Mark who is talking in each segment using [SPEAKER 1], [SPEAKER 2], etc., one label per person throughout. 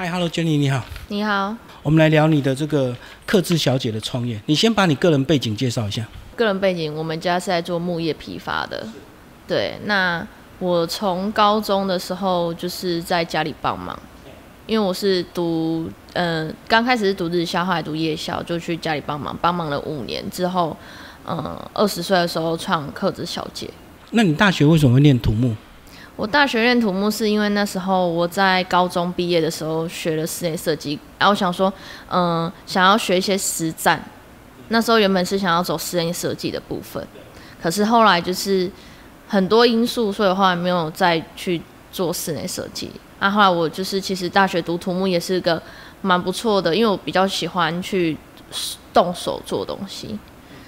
[SPEAKER 1] 嗨，Hello Jenny，你好。
[SPEAKER 2] 你好，
[SPEAKER 1] 我们来聊你的这个克制小姐的创业。你先把你个人背景介绍一下。
[SPEAKER 2] 个人背景，我们家是在做木业批发的。对，那我从高中的时候就是在家里帮忙，因为我是读，嗯、刚开始是读日校，后来读夜校，就去家里帮忙，帮忙了五年之后，嗯，二十岁的时候创克制小姐。
[SPEAKER 1] 那你大学为什么会念土木？
[SPEAKER 2] 我大学练土木是因为那时候我在高中毕业的时候学了室内设计，然后想说，嗯、想要学一些实战。那时候原本是想要走室内设计的部分，可是后来就是很多因素，所以后来没有再去做室内设计。那、后来我就是其实大学读土木也是个蛮不错的，因为我比较喜欢去动手做东西。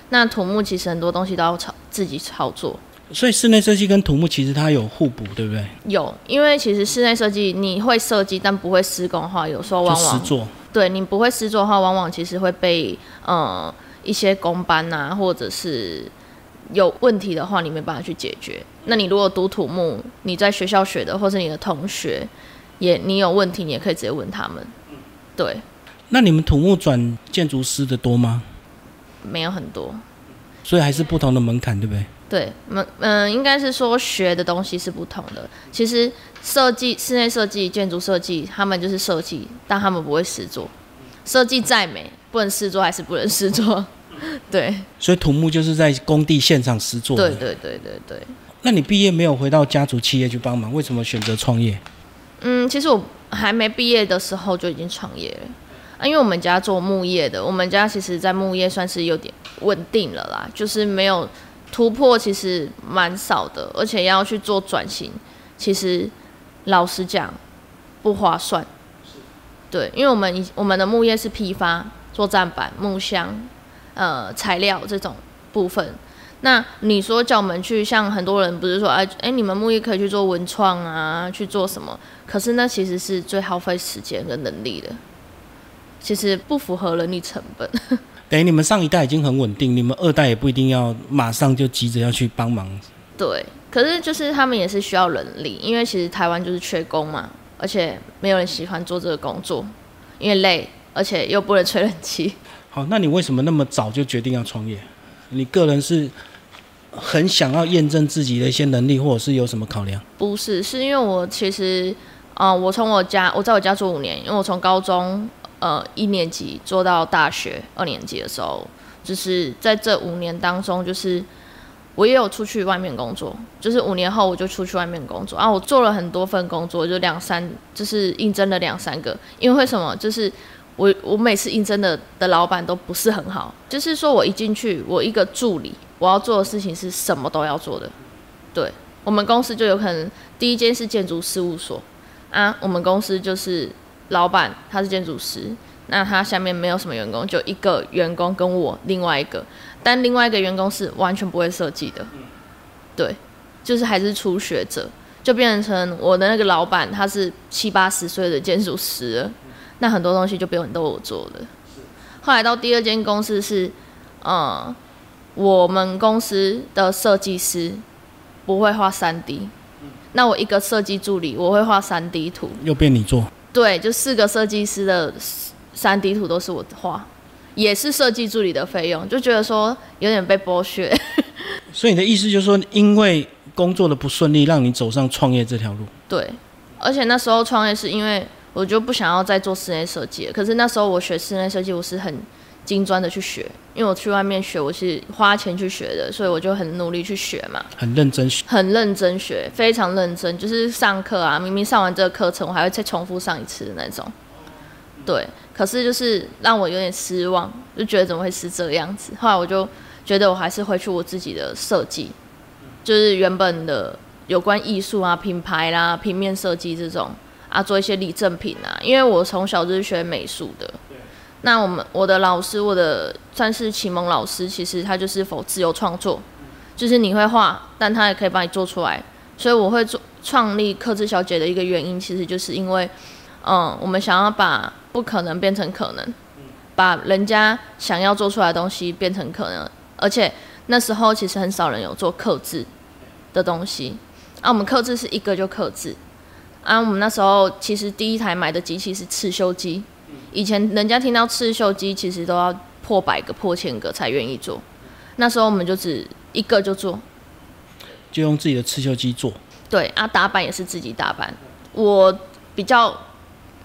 [SPEAKER 2] 那土木其实很多东西都要操自己操作，
[SPEAKER 1] 所以室内设计跟土木其实它有互补，对不对？
[SPEAKER 2] 有，因为其实室内设计你会设计，但不会施工的话，有时候往往
[SPEAKER 1] 做。
[SPEAKER 2] 对你不会施作的话，往往其实会被呃一些工班啊，或者是有问题的话，你没办法去解决。那你如果读土木，你在学校学的，或是你的同学也你有问题，你也可以直接问他们。对，
[SPEAKER 1] 那你们土木转建筑师的多吗？
[SPEAKER 2] 没有很多。
[SPEAKER 1] 所以还是不同的门槛，对不对？
[SPEAKER 2] 对，嗯嗯，应该是说学的东西是不同的。其实设计、室内设计、建筑设计，他们就是设计，但他们不会实做。设计再美，不能试做还是不能试做。对，
[SPEAKER 1] 所以土木就是在工地现场实做。
[SPEAKER 2] 对对对对对。
[SPEAKER 1] 那你毕业没有回到家族企业去帮忙，为什么选择创业？
[SPEAKER 2] 嗯，其实我还没毕业的时候就已经创业了。啊，因为我们家做木业的，我们家其实在木业算是有点稳定了啦，就是没有突破，其实蛮少的，而且要去做转型，其实老实讲不划算。对，因为我们以我们的木业是批发，做站板、木箱、呃材料这种部分。那你说叫我们去，像很多人不是说，哎哎，你们木业可以去做文创啊，去做什么？可是那其实是最耗费时间跟能力的，其实不符合人力成本。
[SPEAKER 1] 等于你们上一代已经很稳定，你们二代也不一定要马上就急着要去帮忙。
[SPEAKER 2] 对，可是就是他们也是需要人力，因为其实台湾就是缺工嘛，而且没有人喜欢做这个工作，因为累，而且又不能吹冷气。
[SPEAKER 1] 好，那你为什么那么早就决定要创业？你个人是很想要验证自己的一些能力，或者是有什么考量？
[SPEAKER 2] 不是，是因为我其实，呃，我从我家，我在我家住五年，因为我从高中呃一年级做到大学二年级的时候，就是在这五年当中，就是我也有出去外面工作，就是五年后我就出去外面工作啊，我做了很多份工作，就两三，就是应征了两三个，因为为什么？就是我我每次应征的的老板都不是很好，就是说我一进去，我一个助理，我要做的事情是什么都要做的，对。我们公司就有可能第一间是建筑事务所啊，我们公司就是老板他是建筑师，那他下面没有什么员工，就一个员工跟我另外一个，但另外一个员工是完全不会设计的，对，就是还是初学者，就变成我的那个老板他是七八十岁的建筑师了，那很多东西就不用都我做的。后来到第二间公司是，嗯，我们公司的设计师。不会画三 D，那我一个设计助理，我会画三 D 图。
[SPEAKER 1] 又变你做？
[SPEAKER 2] 对，就四个设计师的三 D 图都是我画，也是设计助理的费用，就觉得说有点被剥削。
[SPEAKER 1] 所以你的意思就是说，因为工作的不顺利，让你走上创业这条路？
[SPEAKER 2] 对，而且那时候创业是因为我就不想要再做室内设计了，可是那时候我学室内设计，我是很精专的去学，因为我去外面学，我是花钱去学的，所以我就很努力去学嘛，
[SPEAKER 1] 很认真学。
[SPEAKER 2] 很认真学，非常认真，就是上课啊，明明上完这个课程，我还会再重复上一次的那种。对，可是就是让我有点失望，就觉得怎么会是这样子。后来我就觉得我还是回去我自己的设计，就是原本的有关艺术啊、品牌啦、平面设计这种啊，做一些礼赠品啊。因为我从小就是学美术的，那我们我的老师，我的算是启蒙老师，其实他就是否自由创作，就是你会画，但他也可以帮你做出来。所以我会做创立克制小姐的一个原因，其实就是因为，嗯，我们想要把不可能变成可能，把人家想要做出来的东西变成可能，而且那时候其实很少人有做克制的东西，啊，我们克制是一个就克制，啊，我们那时候其实第一台买的机器是刺绣机，以前人家听到刺绣机，其实都要破百个、破千个才愿意做。那时候我们就只一个就做，
[SPEAKER 1] 就用自己的刺绣机做。
[SPEAKER 2] 对啊，打板也是自己打板。我比较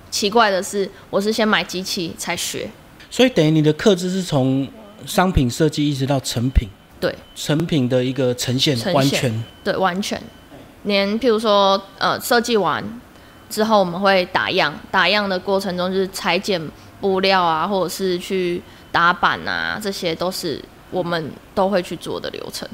[SPEAKER 2] 奇怪的是，我是先买机器才学。
[SPEAKER 1] 所以等于你的刻字是从商品设计一直到成品，
[SPEAKER 2] 对，
[SPEAKER 1] 成品的一个呈现
[SPEAKER 2] 呈现
[SPEAKER 1] 完全
[SPEAKER 2] 对，完全。连譬如说，呃，设计完之后，我们会打样，打样的过程中就是裁剪布料啊，或者是去打板啊，这些都是我们都会去做的流程。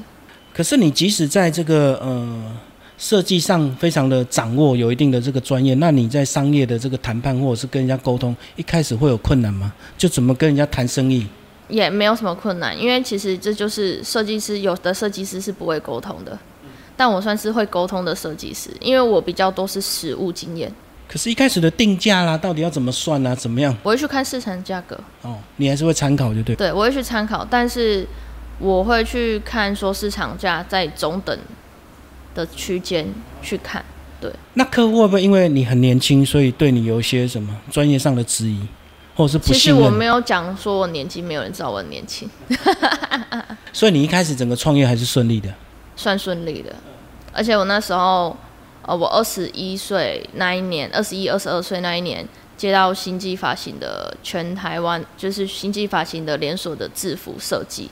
[SPEAKER 1] 可是你即使在这个呃设计上非常的掌握，有一定的这个专业，那你在商业的这个谈判或者是跟人家沟通，一开始会有困难吗？就怎么跟人家谈生意？
[SPEAKER 2] 也没有什么困难，因为其实这就是设计师，有的设计师是不会沟通的，但我算是会沟通的设计师，因为我比较多是实物经验，
[SPEAKER 1] 可是，一开始的定价啦，到底要怎么算啊？怎么样？
[SPEAKER 2] 我会去看市场价格，
[SPEAKER 1] 哦，你还是会参考，就对。
[SPEAKER 2] 对我会去参考，但是我会去看说市场价在中等的区间去看，对
[SPEAKER 1] 那客户会不会因为你很年轻，所以对你有一些什么专业上的质疑，或者是不
[SPEAKER 2] 其实？我没有讲说我年纪，没有人知道我很年轻，
[SPEAKER 1] 所以你一开始整个创业还是顺利的。
[SPEAKER 2] 算顺利的。而且我那时候，呃，我二十一岁那一年，二十一、二十二岁那一年，接到星际发行的全台湾，就是星际发行的连锁的制服设计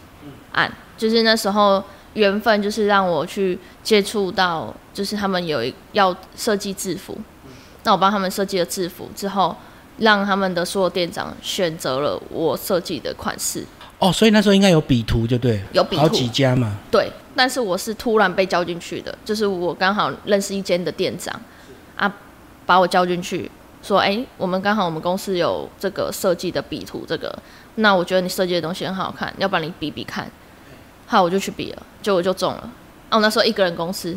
[SPEAKER 2] 案，就是那时候缘分，就是让我去接触到，就是他们有一要设计制服，那我帮他们设计了制服之后，让他们的所有店长选择了我设计的款式，
[SPEAKER 1] 哦，所以那时候应该有比图，就对，
[SPEAKER 2] 有比图。
[SPEAKER 1] 好几家嘛。
[SPEAKER 2] 对，但是我是突然被叫进去的，就是我刚好认识一间的店长，啊，把我叫进去，说，哎、我们刚好我们公司有这个设计的笔图，这个，那我觉得你设计的东西很好看，要不然你比比看，好，我就去比了，就我就中了，啊，我那时候一个人公司，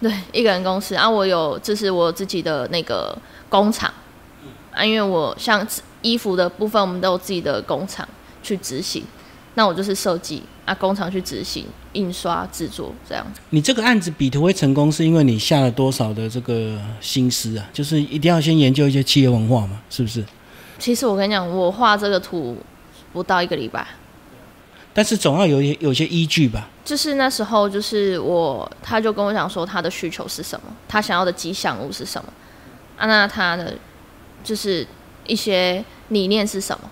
[SPEAKER 2] 对，一个人公司，啊，我有这是我自己的那个工厂，啊，因为我像衣服的部分，我们都有自己的工厂去执行。那我就是设计啊，工厂去执行、印刷、制作这样子。
[SPEAKER 1] 你这个案子比图会成功，是因为你下了多少的这个心思啊？就是一定要先研究一些企业文化嘛，是不是？
[SPEAKER 2] 其实我跟你讲，我画这个图不到一个礼拜，
[SPEAKER 1] 但是总要有一有些依据吧。
[SPEAKER 2] 就是那时候，就是我他就跟我讲说他的需求是什么，他想要的吉祥物是什么，啊，那他的就是一些理念是什么。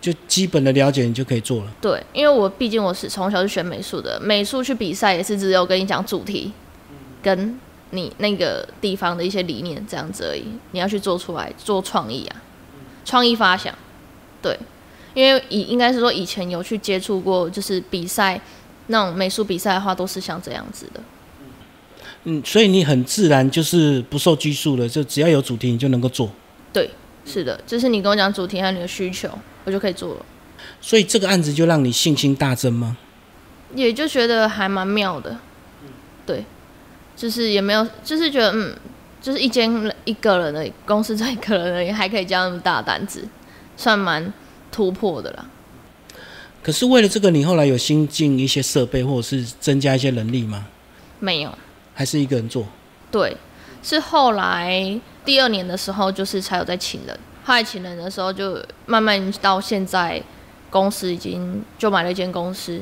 [SPEAKER 1] 就基本的了解，你就可以做了。
[SPEAKER 2] 对，因为我毕竟我是从小是学美术的，美术去比赛也是只有跟你讲主题，跟你那个地方的一些理念这样子而已。你要去做出来，做创意啊，创意发想。对，因为以应该是说以前有去接触过，就是比赛那种美术比赛的话，都是像这样子的。
[SPEAKER 1] 嗯，所以你很自然就是不受拘束的，就只要有主题，你就能够做。
[SPEAKER 2] 对，是的，就是你跟我讲主题还有你的需求，我就可以做了。
[SPEAKER 1] 所以这个案子就让你信心大增吗？
[SPEAKER 2] 也就觉得还蛮妙的，对，就是也没有，就是觉得嗯，就是一间一个人的公司，这一个人而已，还可以交那么大的单子，算蛮突破的啦。
[SPEAKER 1] 可是为了这个，你后来有新进一些设备，或者是增加一些能力吗？
[SPEAKER 2] 没有，
[SPEAKER 1] 还是一个人做？
[SPEAKER 2] 对，是后来第二年的时候，就是才有在请人。后来请人的时候，就慢慢到现在，公司已经就买了一间公司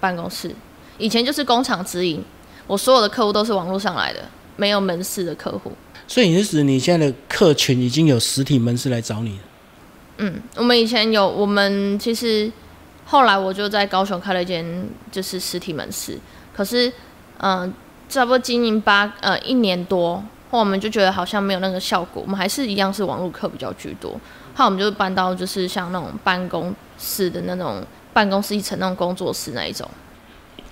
[SPEAKER 2] 办公室。以前就是工厂直营，我所有的客户都是网络上来的，没有门市的客户。
[SPEAKER 1] 所以你是指你现在的客群已经有实体门市来找你了？
[SPEAKER 2] 嗯，我们以前有，我们其实后来我就在高雄开了一间就是实体门市，可是嗯、呃差不多经营八呃一年多，后我们就觉得好像没有那个效果，我们还是一样是网络课比较居多，后我们就搬到就是像那种办公室的那种办公室一层那种工作室那一种，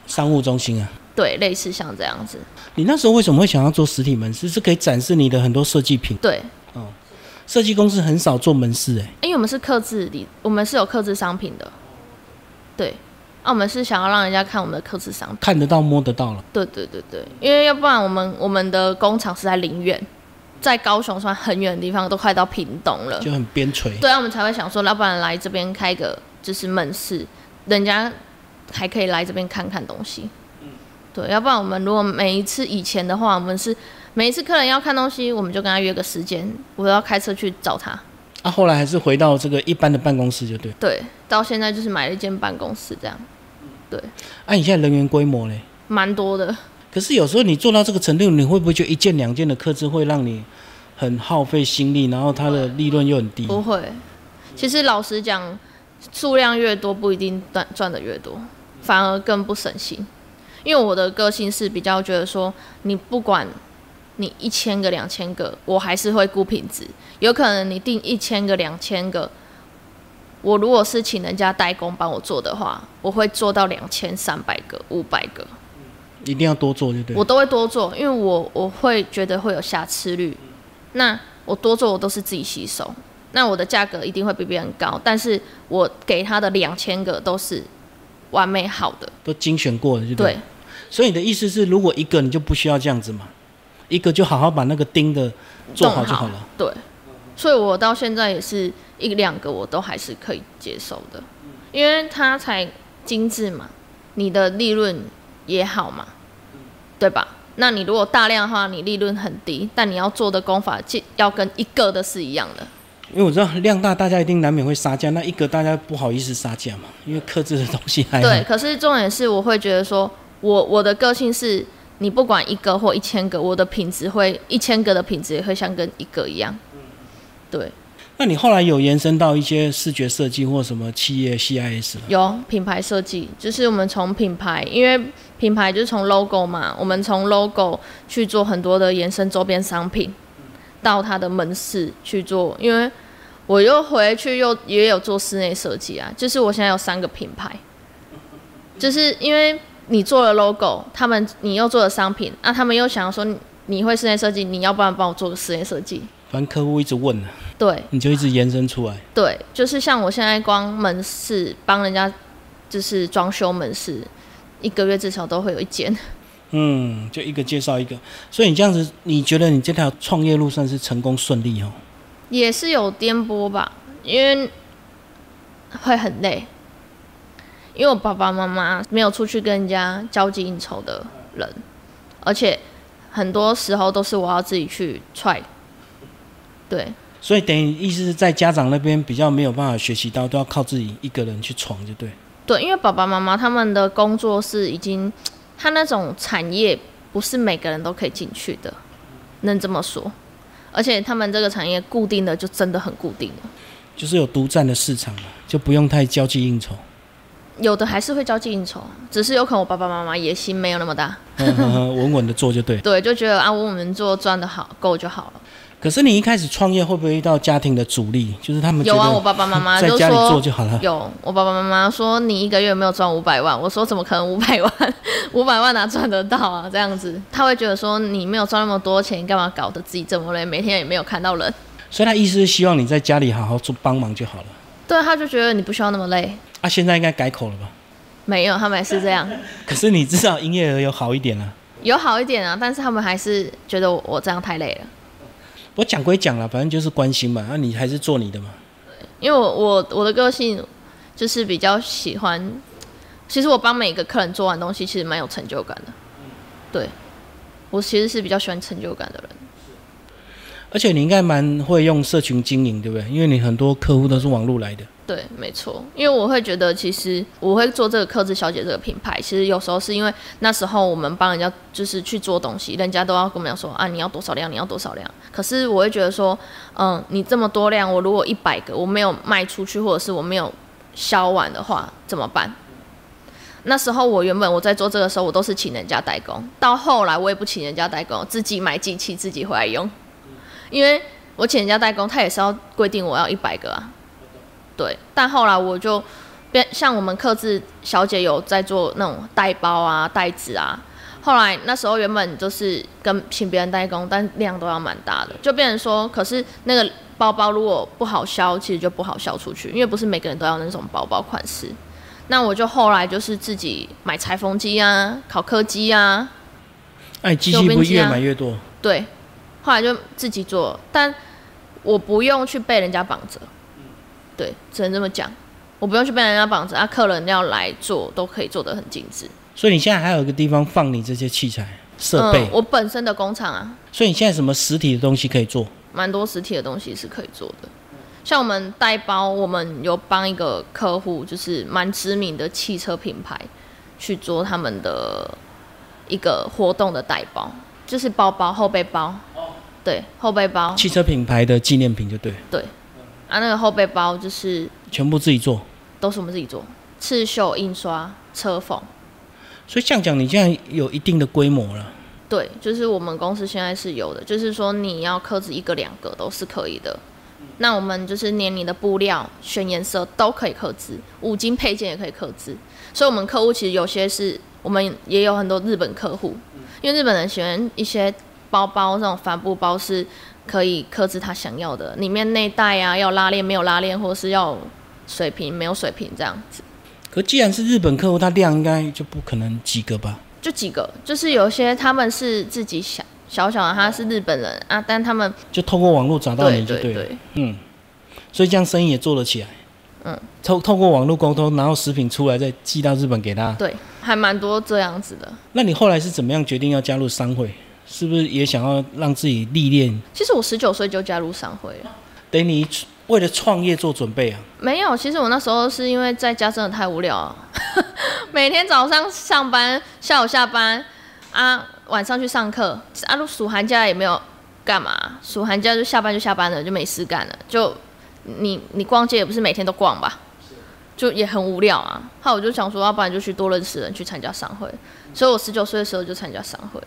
[SPEAKER 1] 商务中心啊？
[SPEAKER 2] 对，类似像这样子，
[SPEAKER 1] 你那时候为什么会想要做实体门市？是可以展示你的很多设计品。
[SPEAKER 2] 对，哦
[SPEAKER 1] 设计公司很少做门市、欸，
[SPEAKER 2] 因为我们是刻制的，我们是有刻制商品的，对，啊，我们是想要让人家看我们的克制商品。
[SPEAKER 1] 看得到摸得到了。
[SPEAKER 2] 对对对对，因为要不然我们我们的工厂是在林远，在高雄算很远的地方，都快到屏东了。
[SPEAKER 1] 就很边陲。
[SPEAKER 2] 对啊，我们才会想说，要不然来这边开个就是门市，人家还可以来这边看看东西。嗯对，要不然我们如果每一次以前的话，我们是每一次客人要看东西，我们就跟他约个时间，我要开车去找他。
[SPEAKER 1] 啊，后来还是回到这个一般的办公室就对。
[SPEAKER 2] 对，到现在就是买了一间办公室这样，对，
[SPEAKER 1] 啊，你现在人员规模嘞？
[SPEAKER 2] 蛮多的。
[SPEAKER 1] 可是有时候你做到这个程度，你会不会就一件两件的客制会让你很耗费心力，然后它的利润又很低？
[SPEAKER 2] 不会，其实老实讲，数量越多不一定赚赚的越多，反而更不省心。因为我的个性是比较觉得说，你不管你一千个两千个，我还是会顾品质。有可能你订一千个两千个，我如果是请人家代工帮我做的话，我会做到两千三百个五百个，
[SPEAKER 1] 一定要多做，就对？
[SPEAKER 2] 我都会多做，因为我我会觉得会有瑕疵率。那我多做我都是自己吸收，那我的价格一定会比别人高，但是我给他的两千个都是完美好的，
[SPEAKER 1] 都精选过的，对
[SPEAKER 2] 对？
[SPEAKER 1] 所以你的意思是，如果一个你就不需要这样子嘛，一个就好好把那个钉的做好就好了。
[SPEAKER 2] 对，所以我到现在也是一两个我都还是可以接受的，因为它才精致嘛，你的利润也好嘛，对吧？那你如果大量的话，你利润很低，但你要做的功法要跟一个的是一样的。
[SPEAKER 1] 因为我知道量大，大家一定难免会杀价。那一个大家不好意思杀价嘛，因为克制的东西还
[SPEAKER 2] 对。可是重点是，我会觉得说。我我的个性是，你不管一个或一千个，我的品质会一千个的品质也会像跟一个一样。对。
[SPEAKER 1] 那你后来有延伸到一些视觉设计或什么企业 CIS 吗？
[SPEAKER 2] 有品牌设计，就是我们从品牌，因为品牌就是从 logo 嘛，我们从 logo 去做很多的延伸周边商品，到它的门市去做。因为我又回去又也有做室内设计啊，就是我现在有三个品牌，就是因为。你做了 logo，他们你又做了商品，那他们又想要说你会室内设计，你要不然帮我做个室内设计？
[SPEAKER 1] 反正客户一直问呢，
[SPEAKER 2] 对，
[SPEAKER 1] 你就一直延伸出来。
[SPEAKER 2] 对，就是像我现在光门市帮人家就是装修门市，一个月至少都会有一间。
[SPEAKER 1] 嗯，就一个介绍一个，所以你这样子，你觉得你这条创业路算是成功顺利哦？
[SPEAKER 2] 也是有颠簸吧，因为会很累。因为我爸爸妈妈没有出去跟人家交际应酬的人，而且很多时候都是我要自己去踹，对。
[SPEAKER 1] 所以等于意思是在家长那边比较没有办法学习到，都要靠自己一个人去闯，就对。
[SPEAKER 2] 对，因为爸爸妈妈他们的工作是已经，他那种产业不是每个人都可以进去的，能这么说。而且他们这个产业固定的就真的很固定了，
[SPEAKER 1] 就是有独占的市场嘛，就不用太交际应酬。
[SPEAKER 2] 有的还是会交际应酬，只是有可能我爸爸妈妈野心没有那么大，
[SPEAKER 1] 稳稳的做就对。
[SPEAKER 2] 对，就觉得啊，稳稳做赚的好够就好了。
[SPEAKER 1] 可是你一开始创业会不会遇到家庭的阻力？就是他们
[SPEAKER 2] 有啊，我爸爸妈妈
[SPEAKER 1] 在家里做就好了。
[SPEAKER 2] 有，我爸爸妈妈说你一个月没有赚五百万，我说怎么可能五百万？五百万哪赚得到啊？这样子，他会觉得说你没有赚那么多钱，干嘛搞得自己这么累？每天也没有看到人。
[SPEAKER 1] 所以他意思是希望你在家里好好做帮忙就好了。
[SPEAKER 2] 对，他就觉得你不需要那么累。
[SPEAKER 1] 啊，现在应该改口了吧？
[SPEAKER 2] 没有，他们还是这样。
[SPEAKER 1] 可是你至少营业额有好一点啊。
[SPEAKER 2] 有好一点啊，但是他们还是觉得我这样太累了。
[SPEAKER 1] 我讲归讲了，反正就是关心嘛。那你还是做你的嘛。
[SPEAKER 2] 因为我我我的个性就是比较喜欢，其实我帮每个客人做完东西，其实蛮有成就感的。对，我其实是比较喜欢成就感的人。
[SPEAKER 1] 而且你应该蛮会用社群经营，对不对？因为你很多客户都是网络来的。
[SPEAKER 2] 对，没错。因为我会觉得，其实我会做这个克制小姐这个品牌，其实有时候是因为那时候我们帮人家就是去做东西，人家都要跟我们说啊，你要多少量，你要多少量。可是我会觉得说，嗯，你这么多量，我如果一百个我没有卖出去，或者是我没有销完的话，怎么办？那时候我原本我在做这个时候，我都是请人家代工，到后来我也不请人家代工，自己买机器自己回来用。因为我请人家代工，他也是要规定我要一百个啊，对。但后来我就变像我们克制小姐有在做那种带包啊、袋子啊。后来那时候原本就是跟请别人代工，但量都要蛮大的，就变成说，可是那个包包如果不好销，其实就不好销出去，因为不是每个人都要那种包包款式。那我就后来就是自己买裁缝机啊、烤刻机啊，
[SPEAKER 1] 哎，机器不越买越多，
[SPEAKER 2] 对。后来就自己做，但我不用去被人家绑着，对，只能这么讲，我不用去被人家绑着，啊，客人要来做都可以做得很精致。
[SPEAKER 1] 所以你现在还有一个地方放你这些器材？设备
[SPEAKER 2] 嗯，，我本身的工厂啊，
[SPEAKER 1] 所以你现在什么实体的东西可以做？
[SPEAKER 2] 蛮多实体的东西是可以做的。像我们带包，我们有帮一个客户，就是蛮知名的汽车品牌，去做他们的一个活动的带包，就是包包后背包，对，后背包，
[SPEAKER 1] 汽车品牌的纪念品就对，
[SPEAKER 2] 对，啊，那个后背包就是
[SPEAKER 1] 全部自己做。
[SPEAKER 2] 都是我们自己做，刺绣、印刷、车缝，
[SPEAKER 1] 所以这样讲，你现在有一定的规模了。
[SPEAKER 2] 对，就是我们公司现在是有的，就是说你要刻制一个、两个都是可以的。那我们就是连你的布料、选颜色都可以刻制，五金配件也可以刻制。所以，我们客户其实有些是我们也有很多日本客户，因为日本人喜欢一些包包，那种帆布包是可以克制他想要的，里面内袋啊要拉链没有拉链，或是要水平没有水平这样子。
[SPEAKER 1] 可既然是日本客户，他量应该就不可能几个吧？
[SPEAKER 2] 就几个，就是有些他们是自己小小小的，他是日本人啊，但他们
[SPEAKER 1] 就透过网络找到你就了。
[SPEAKER 2] 对对，
[SPEAKER 1] 嗯，所以这样生意也做得起来。
[SPEAKER 2] 嗯，
[SPEAKER 1] 透透过网络沟通，然后食品出来再寄到日本给他。
[SPEAKER 2] 对，还蛮多这样子的。
[SPEAKER 1] 那你后来是怎么样决定要加入商会？是不是也想要让自己历练？
[SPEAKER 2] 其实我十九岁就加入商会了，
[SPEAKER 1] 等你为了创业做准备啊？
[SPEAKER 2] 没有，其实我那时候是因为在家真的太无聊了，每天早上上班，下午下班啊，晚上去上课，啊，都暑寒假也没有干嘛，暑寒假就下班就下班了，就没事干了，就你你逛街也不是每天都逛吧，就也很无聊啊。后来我就想说，要不然就去多认识人，去参加商会，所以我十九岁的时候就参加商会。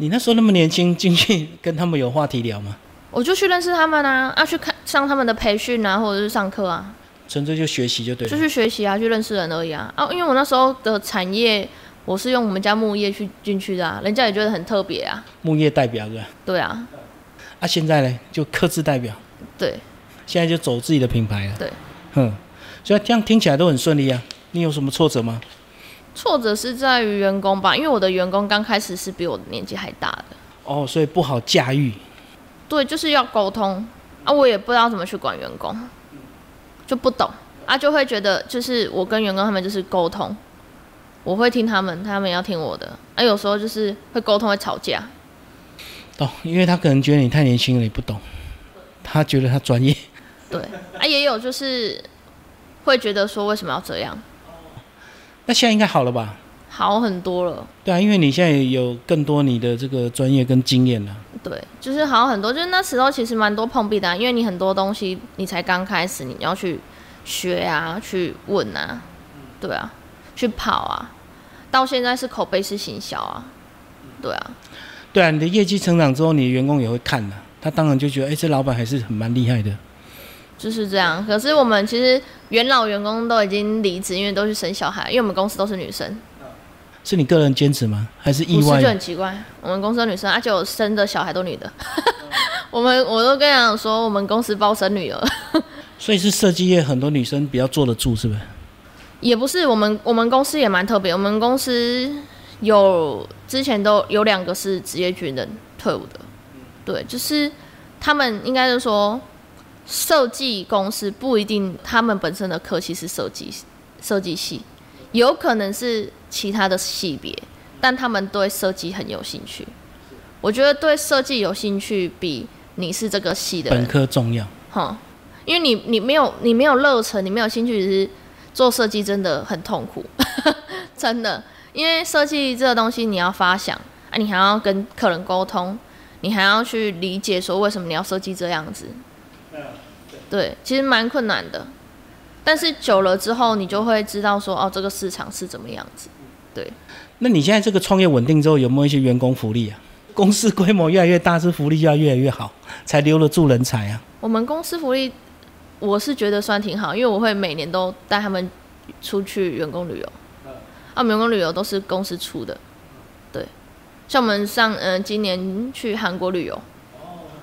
[SPEAKER 1] 你那时候那么年轻，进去跟他们有话题聊吗？
[SPEAKER 2] 我就去认识他们啊，啊，去看上他们的培训啊，或者是上课啊，
[SPEAKER 1] 纯粹就学习就对了。
[SPEAKER 2] 就去学习啊，去认识人而已啊。啊，因为我那时候的产业，我是用我们家木业去进去的啊，人家也觉得很特别啊。
[SPEAKER 1] 木业代表的
[SPEAKER 2] 对啊，
[SPEAKER 1] 啊，现在呢就刻字代表，
[SPEAKER 2] 对
[SPEAKER 1] 现在就走自己的品牌了。
[SPEAKER 2] 对，
[SPEAKER 1] 哼，所以这样听起来都很顺利啊。你有什么挫折吗？
[SPEAKER 2] 挫折是在于员工吧，因为我的员工刚开始是比我年纪还大的，
[SPEAKER 1] 哦，所以不好驾驭。
[SPEAKER 2] 对，就是要沟通啊，我也不知道怎么去管员工，就不懂啊，就会觉得就是我跟员工他们就是沟通，我会听他们，他们要听我的，啊，有时候就是会沟通会吵架，
[SPEAKER 1] 懂，因为他可能觉得你太年轻了，你不懂。他觉得他专业，
[SPEAKER 2] 对啊，也有就是会觉得说为什么要这样，
[SPEAKER 1] 那现在应该好了吧？
[SPEAKER 2] 好很多了。
[SPEAKER 1] 对啊，因为你现在有更多你的这个专业跟经验了。
[SPEAKER 2] 对，就是好很多，就是那时候其实蛮多碰壁的啊、因为你很多东西你才刚开始，你要去学啊，去问啊，对啊，去跑啊，到现在是口碑是行销啊，对啊，
[SPEAKER 1] 对啊，你的业绩成长之后，你的员工也会看的，他当然就觉得，哎、这老板还是很蛮厉害的。
[SPEAKER 2] 就是这样。可是我们其实元老员工都已经离职，因为都去生小孩，因为我们公司都是女生，
[SPEAKER 1] 是你个人坚持吗？还是意
[SPEAKER 2] 外是就？很奇怪。我们公司的女生，而且我生的小孩都女的。我们我都跟他讲说，我们公司包生女儿。
[SPEAKER 1] 所以是设计业很多女生比较坐得住，是不是？
[SPEAKER 2] 也不是，我们我们公司也蛮特别。我们公司有之前都有两个是职业军人退伍的，对，就是他们应该是说设计公司不一定他们本身的科系是设计设计系，有可能是其他的系别，但他们对设计很有兴趣。我觉得对设计有兴趣比你是这个系的
[SPEAKER 1] 本科重要。
[SPEAKER 2] 哈，因为你你没有你没有热忱，你没有兴趣，其实做设计真的很痛苦，真的。因为设计这个东西，你要发想啊，你还要跟客人沟通，你还要去理解说为什么你要设计这样子。对，其实蛮困难的。但是久了之后，你就会知道说，哦，这个市场是怎么样子。对，
[SPEAKER 1] 那你现在这个创业稳定之后，有没有一些员工福利啊？公司规模越来越大，是福利就要越来越好，才留得住人才啊。
[SPEAKER 2] 我们公司福利，我是觉得算挺好，因为我会每年都带他们出去员工旅游。啊，我们员工旅游都是公司出的，对。像我们上嗯、呃今年去韩国旅游，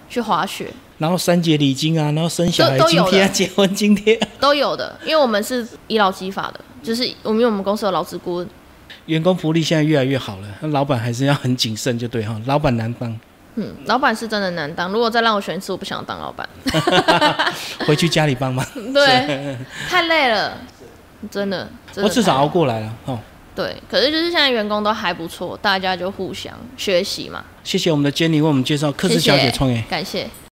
[SPEAKER 2] 去滑雪
[SPEAKER 1] 然后三节礼金啊，然后生小孩津贴啊、
[SPEAKER 2] 的
[SPEAKER 1] 结婚津贴啊、
[SPEAKER 2] 都有的，因为我们是医疗基法的，就是我们因为我们公司有劳资顾问，
[SPEAKER 1] 员工福利现在越来越好了，那老板还是要很谨慎，就对哈。老板难当，
[SPEAKER 2] 嗯，老板是真的难当。如果再让我选一次，我不想当老板，
[SPEAKER 1] 回去家里帮忙。
[SPEAKER 2] 对，太累了，真的。真的
[SPEAKER 1] 我至少熬过来了哦。
[SPEAKER 2] 对，可是就是现在员工都还不错，大家就互相学习嘛。
[SPEAKER 1] 谢谢我们的 Jenny 为我们介绍克斯小姐创业。
[SPEAKER 2] 感谢。